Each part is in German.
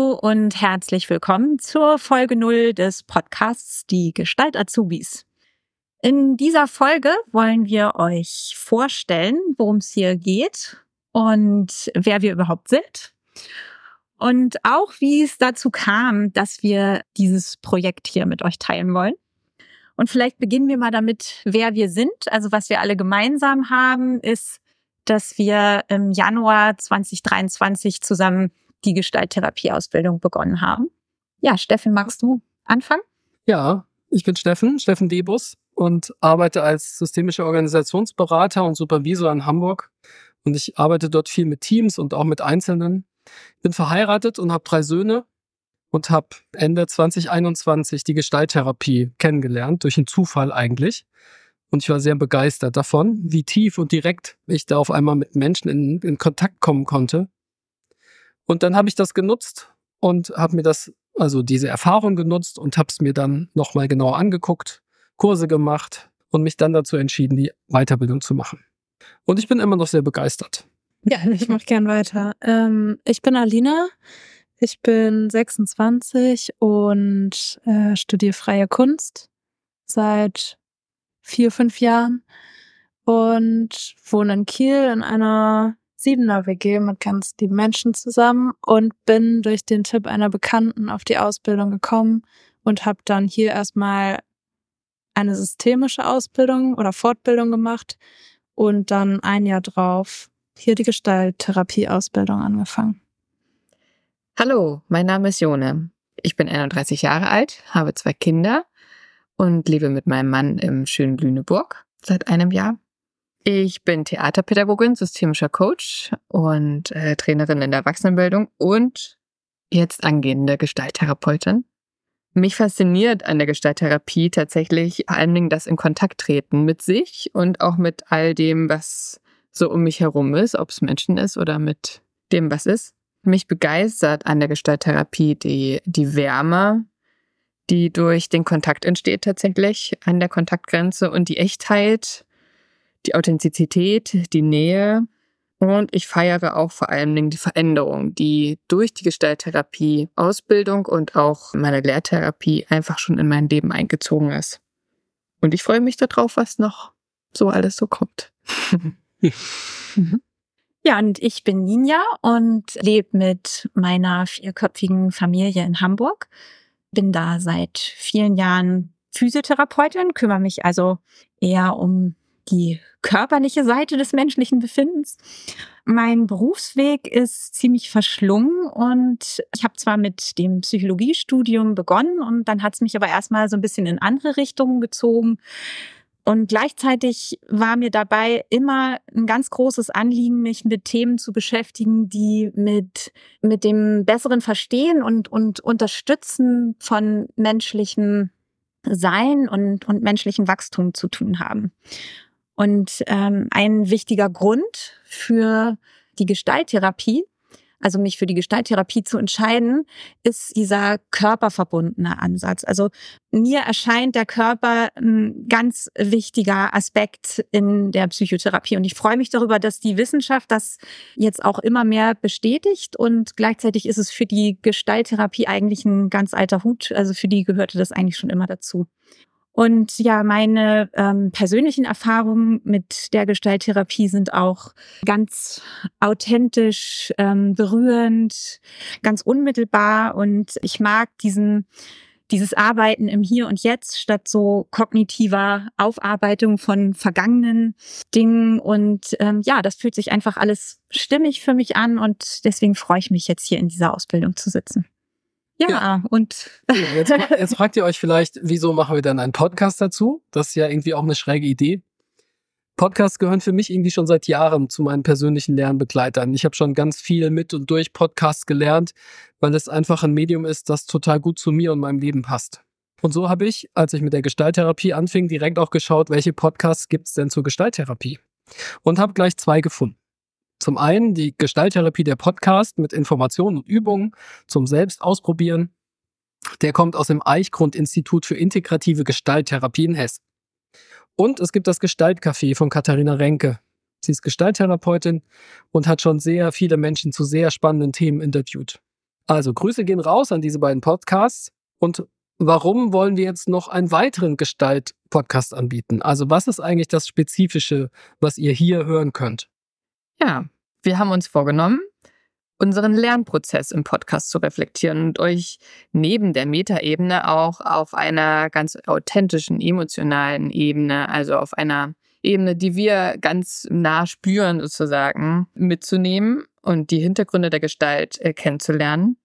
und herzlich willkommen zur Folge 0 des Podcasts Die Gestalt Azubis. In dieser Folge wollen wir euch vorstellen, worum es hier geht und wer wir überhaupt sind. Und auch wie es dazu kam, dass wir dieses Projekt hier mit euch teilen wollen. Und vielleicht beginnen wir mal damit, wer wir sind. Also was wir alle gemeinsam haben, ist, dass wir im Januar 2023 zusammen die Gestalttherapieausbildung begonnen haben. Ja, Steffen, magst du anfangen? Ja, ich bin Steffen, Steffen Debus und arbeite als systemischer Organisationsberater und Supervisor in Hamburg. Und ich arbeite dort viel mit Teams und auch mit Einzelnen. Ich bin verheiratet und habe drei Söhne und habe Ende 2021 die Gestalttherapie kennengelernt, durch einen Zufall eigentlich. Und ich war sehr begeistert davon, wie tief und direkt ich da auf einmal mit Menschen in, in Kontakt kommen konnte. Und dann habe ich das genutzt und habe mir das, also diese Erfahrung genutzt und habe es mir dann nochmal genau angeguckt Kurse gemacht und mich dann dazu entschieden, die Weiterbildung zu machen. Und ich bin immer noch sehr begeistert. Ja, ich mache gern weiter. Ähm, ich bin Alina. Ich bin 26 und äh, studiere freie Kunst seit vier, fünf Jahren und wohne in Kiel in einer Siebener WG mit ganz lieben Menschen zusammen und bin durch den Tipp einer Bekannten auf die Ausbildung gekommen und habe dann hier erstmal eine systemische Ausbildung oder Fortbildung gemacht und dann ein Jahr drauf hier die Gestalttherapie-Ausbildung angefangen. Hallo, mein Name ist Jone. Ich bin 31 Jahre alt, habe zwei Kinder und lebe mit meinem Mann im schönen Lüneburg seit einem Jahr. Ich bin Theaterpädagogin, systemischer Coach und äh, Trainerin in der Erwachsenenbildung und jetzt angehende Gestalttherapeutin. Mich fasziniert an der Gestalttherapie tatsächlich vor allen Dingen das in Kontakt treten mit sich und auch mit all dem, was so um mich herum ist, ob es Menschen ist oder mit dem, was ist. Mich begeistert an der Gestalttherapie die, die Wärme, die durch den Kontakt entsteht tatsächlich an der Kontaktgrenze und die Echtheit, die Authentizität, die Nähe und ich feiere auch vor allen Dingen die Veränderung, die durch die Gestalttherapie, Ausbildung und auch meine Lehrtherapie einfach schon in mein Leben eingezogen ist. Und ich freue mich darauf, was noch so alles so kommt. Ja, und ich bin Ninja und lebe mit meiner vierköpfigen Familie in Hamburg. Bin da seit vielen Jahren Physiotherapeutin, kümmere mich also eher um die körperliche Seite des menschlichen Befindens. Mein Berufsweg ist ziemlich verschlungen und ich habe zwar mit dem Psychologiestudium begonnen und dann hat es mich aber erstmal so ein bisschen in andere Richtungen gezogen. Und gleichzeitig war mir dabei immer ein ganz großes Anliegen, mich mit Themen zu beschäftigen, die mit, mit dem besseren Verstehen und, und Unterstützen von menschlichem Sein und, und menschlichem Wachstum zu tun haben. Und ähm, ein wichtiger Grund für die Gestalttherapie, also mich für die Gestalttherapie zu entscheiden, ist dieser körperverbundene Ansatz. Also mir erscheint der Körper ein ganz wichtiger Aspekt in der Psychotherapie. Und ich freue mich darüber, dass die Wissenschaft das jetzt auch immer mehr bestätigt. Und gleichzeitig ist es für die Gestalttherapie eigentlich ein ganz alter Hut. Also für die gehörte das eigentlich schon immer dazu. Und ja, meine ähm, persönlichen Erfahrungen mit der Gestalttherapie sind auch ganz authentisch, ähm, berührend, ganz unmittelbar. Und ich mag diesen dieses Arbeiten im Hier und Jetzt statt so kognitiver Aufarbeitung von vergangenen Dingen. Und ähm, ja, das fühlt sich einfach alles stimmig für mich an und deswegen freue ich mich jetzt hier in dieser Ausbildung zu sitzen. Ja, ja. und. Jetzt, jetzt fragt ihr euch vielleicht, wieso machen wir dann einen Podcast dazu? Das ist ja irgendwie auch eine schräge Idee. Podcasts gehören für mich irgendwie schon seit Jahren zu meinen persönlichen Lernbegleitern. Ich habe schon ganz viel mit und durch Podcasts gelernt, weil es einfach ein Medium ist, das total gut zu mir und meinem Leben passt. Und so habe ich, als ich mit der Gestalttherapie anfing, direkt auch geschaut, welche Podcasts gibt es denn zur Gestalttherapie. Und habe gleich zwei gefunden. Zum einen die Gestalttherapie der Podcast mit Informationen und Übungen zum Selbstausprobieren. Der kommt aus dem Eichgrund-Institut für integrative Gestalttherapie in Hessen. Und es gibt das Gestaltcafé von Katharina Renke. Sie ist Gestalttherapeutin und hat schon sehr viele Menschen zu sehr spannenden Themen interviewt. Also Grüße gehen raus an diese beiden Podcasts. Und warum wollen wir jetzt noch einen weiteren Gestalt-Podcast anbieten? Also was ist eigentlich das Spezifische, was ihr hier hören könnt? Ja, wir haben uns vorgenommen, unseren Lernprozess im Podcast zu reflektieren und euch neben der Metaebene auch auf einer ganz authentischen, emotionalen Ebene, also auf einer Ebene, die wir ganz nah spüren sozusagen, mitzunehmen und die Hintergründe der Gestalt äh, kennenzulernen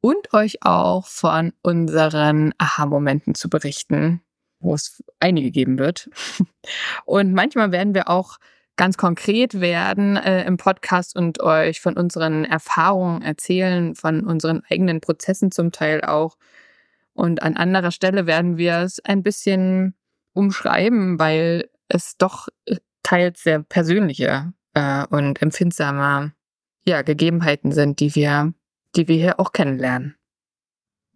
und euch auch von unseren Aha-Momenten zu berichten, wo es einige geben wird. Und manchmal werden wir auch ganz konkret werden äh, im Podcast und euch von unseren Erfahrungen erzählen, von unseren eigenen Prozessen zum Teil auch. Und an anderer Stelle werden wir es ein bisschen umschreiben, weil es doch äh, teils sehr persönliche äh, und empfindsame ja, Gegebenheiten sind, die wir, die wir hier auch kennenlernen.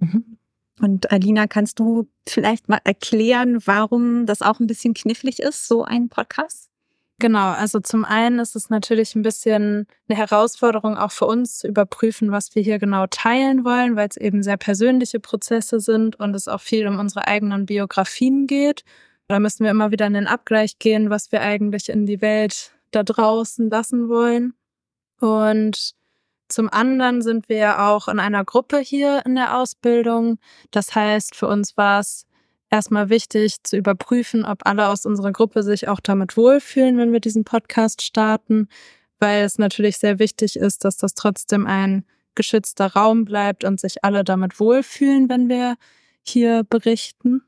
Mhm. Und Alina, kannst du vielleicht mal erklären, warum das auch ein bisschen knifflig ist, so ein Podcast? Genau, also zum einen ist es natürlich ein bisschen eine Herausforderung auch für uns zu überprüfen, was wir hier genau teilen wollen, weil es eben sehr persönliche Prozesse sind und es auch viel um unsere eigenen Biografien geht. Da müssen wir immer wieder in den Abgleich gehen, was wir eigentlich in die Welt da draußen lassen wollen. Und zum anderen sind wir ja auch in einer Gruppe hier in der Ausbildung. Das heißt, für uns war es erstmal wichtig zu überprüfen, ob alle aus unserer Gruppe sich auch damit wohlfühlen, wenn wir diesen Podcast starten, weil es natürlich sehr wichtig ist, dass das trotzdem ein geschützter Raum bleibt und sich alle damit wohlfühlen, wenn wir hier berichten.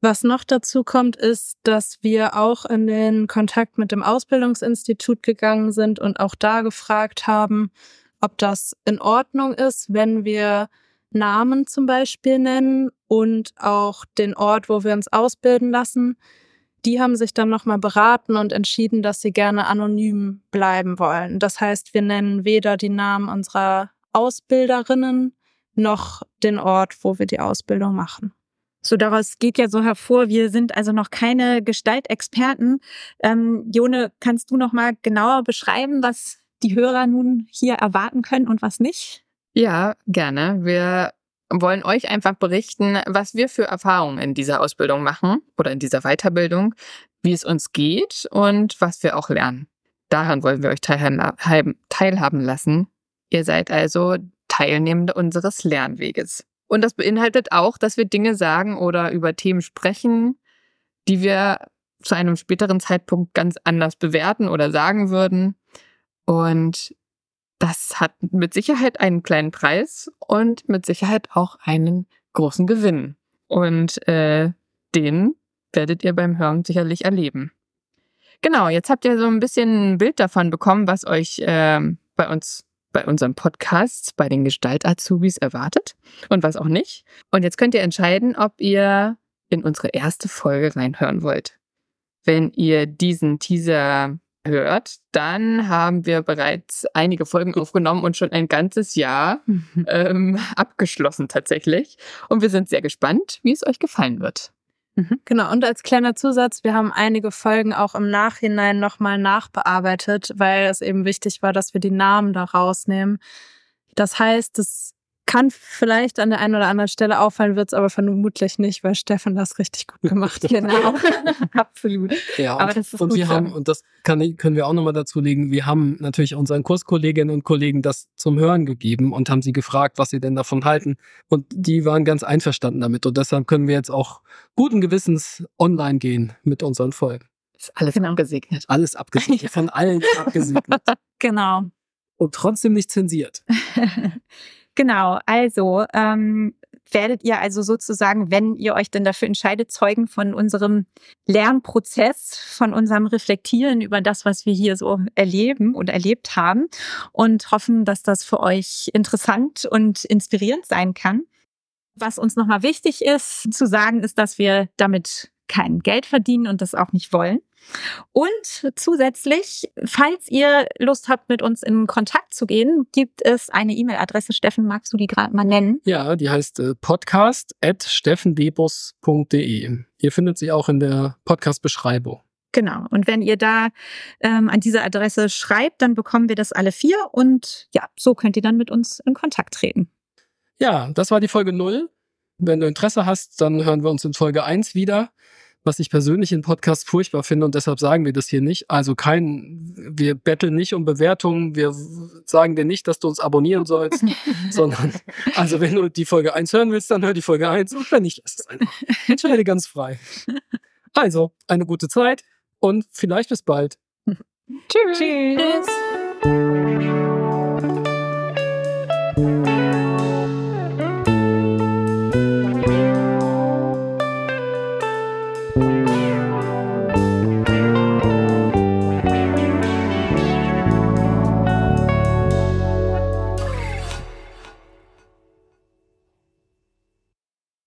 Was noch dazu kommt, ist, dass wir auch in den Kontakt mit dem Ausbildungsinstitut gegangen sind und auch da gefragt haben, ob das in Ordnung ist, wenn wir Namen zum Beispiel nennen und auch den Ort, wo wir uns ausbilden lassen. Die haben sich dann nochmal beraten und entschieden, dass sie gerne anonym bleiben wollen. Das heißt, wir nennen weder die Namen unserer Ausbilderinnen noch den Ort, wo wir die Ausbildung machen. So daraus geht ja so hervor, wir sind also noch keine Gestaltexperten. Ähm, Jone, kannst du noch mal genauer beschreiben, was die Hörer nun hier erwarten können und was nicht? Ja, gerne. Wir wollen euch einfach berichten, was wir für Erfahrungen in dieser Ausbildung machen oder in dieser Weiterbildung, wie es uns geht und was wir auch lernen. Daran wollen wir euch teilhaben lassen. Ihr seid also Teilnehmende unseres Lernweges. Und das beinhaltet auch, dass wir Dinge sagen oder über Themen sprechen, die wir zu einem späteren Zeitpunkt ganz anders bewerten oder sagen würden. Und das hat mit Sicherheit einen kleinen Preis und mit Sicherheit auch einen großen Gewinn. Und äh, den werdet ihr beim Hören sicherlich erleben. Genau, jetzt habt ihr so ein bisschen ein Bild davon bekommen, was euch äh, bei uns, bei unserem Podcast, bei den Gestalt-Azubis erwartet und was auch nicht. Und jetzt könnt ihr entscheiden, ob ihr in unsere erste Folge reinhören wollt. Wenn ihr diesen Teaser hört, dann haben wir bereits einige Folgen aufgenommen und schon ein ganzes Jahr mhm. ähm, abgeschlossen tatsächlich. Und wir sind sehr gespannt, wie es euch gefallen wird. Mhm. Genau, und als kleiner Zusatz, wir haben einige Folgen auch im Nachhinein nochmal nachbearbeitet, weil es eben wichtig war, dass wir die Namen da rausnehmen. Das heißt, es kann vielleicht an der einen oder anderen Stelle auffallen, wird es aber vermutlich nicht, weil Stefan das richtig gut gemacht hat. genau, absolut. Ja, aber das ist und gut wir haben, und das kann, können wir auch nochmal dazu legen, wir haben natürlich unseren Kurskolleginnen und Kollegen das zum Hören gegeben und haben sie gefragt, was sie denn davon halten. Und die waren ganz einverstanden damit. Und deshalb können wir jetzt auch guten Gewissens online gehen mit unseren Folgen. Ist alles genau. abgesegnet. Alles abgesegnet, von allen abgesegnet. genau. Und trotzdem nicht zensiert. Genau, also ähm, werdet ihr also sozusagen, wenn ihr euch denn dafür entscheidet, Zeugen von unserem Lernprozess, von unserem Reflektieren über das, was wir hier so erleben und erlebt haben und hoffen, dass das für euch interessant und inspirierend sein kann. Was uns nochmal wichtig ist zu sagen, ist, dass wir damit kein Geld verdienen und das auch nicht wollen. Und zusätzlich, falls ihr Lust habt, mit uns in Kontakt zu gehen, gibt es eine E-Mail-Adresse. Steffen, magst du die gerade mal nennen? Ja, die heißt äh, podcast.steffendebus.de. Ihr findet sie auch in der Podcast-Beschreibung. Genau. Und wenn ihr da ähm, an diese Adresse schreibt, dann bekommen wir das alle vier und ja, so könnt ihr dann mit uns in Kontakt treten. Ja, das war die Folge 0. Wenn du Interesse hast, dann hören wir uns in Folge 1 wieder. Was ich persönlich in Podcasts furchtbar finde und deshalb sagen wir das hier nicht. Also kein, wir betteln nicht um Bewertungen, wir sagen dir nicht, dass du uns abonnieren sollst, sondern, also wenn du die Folge 1 hören willst, dann hör die Folge 1 und wenn nicht, lass es einfach. Entscheide ganz frei. Also, eine gute Zeit und vielleicht bis bald. Tschüss. Tschüss.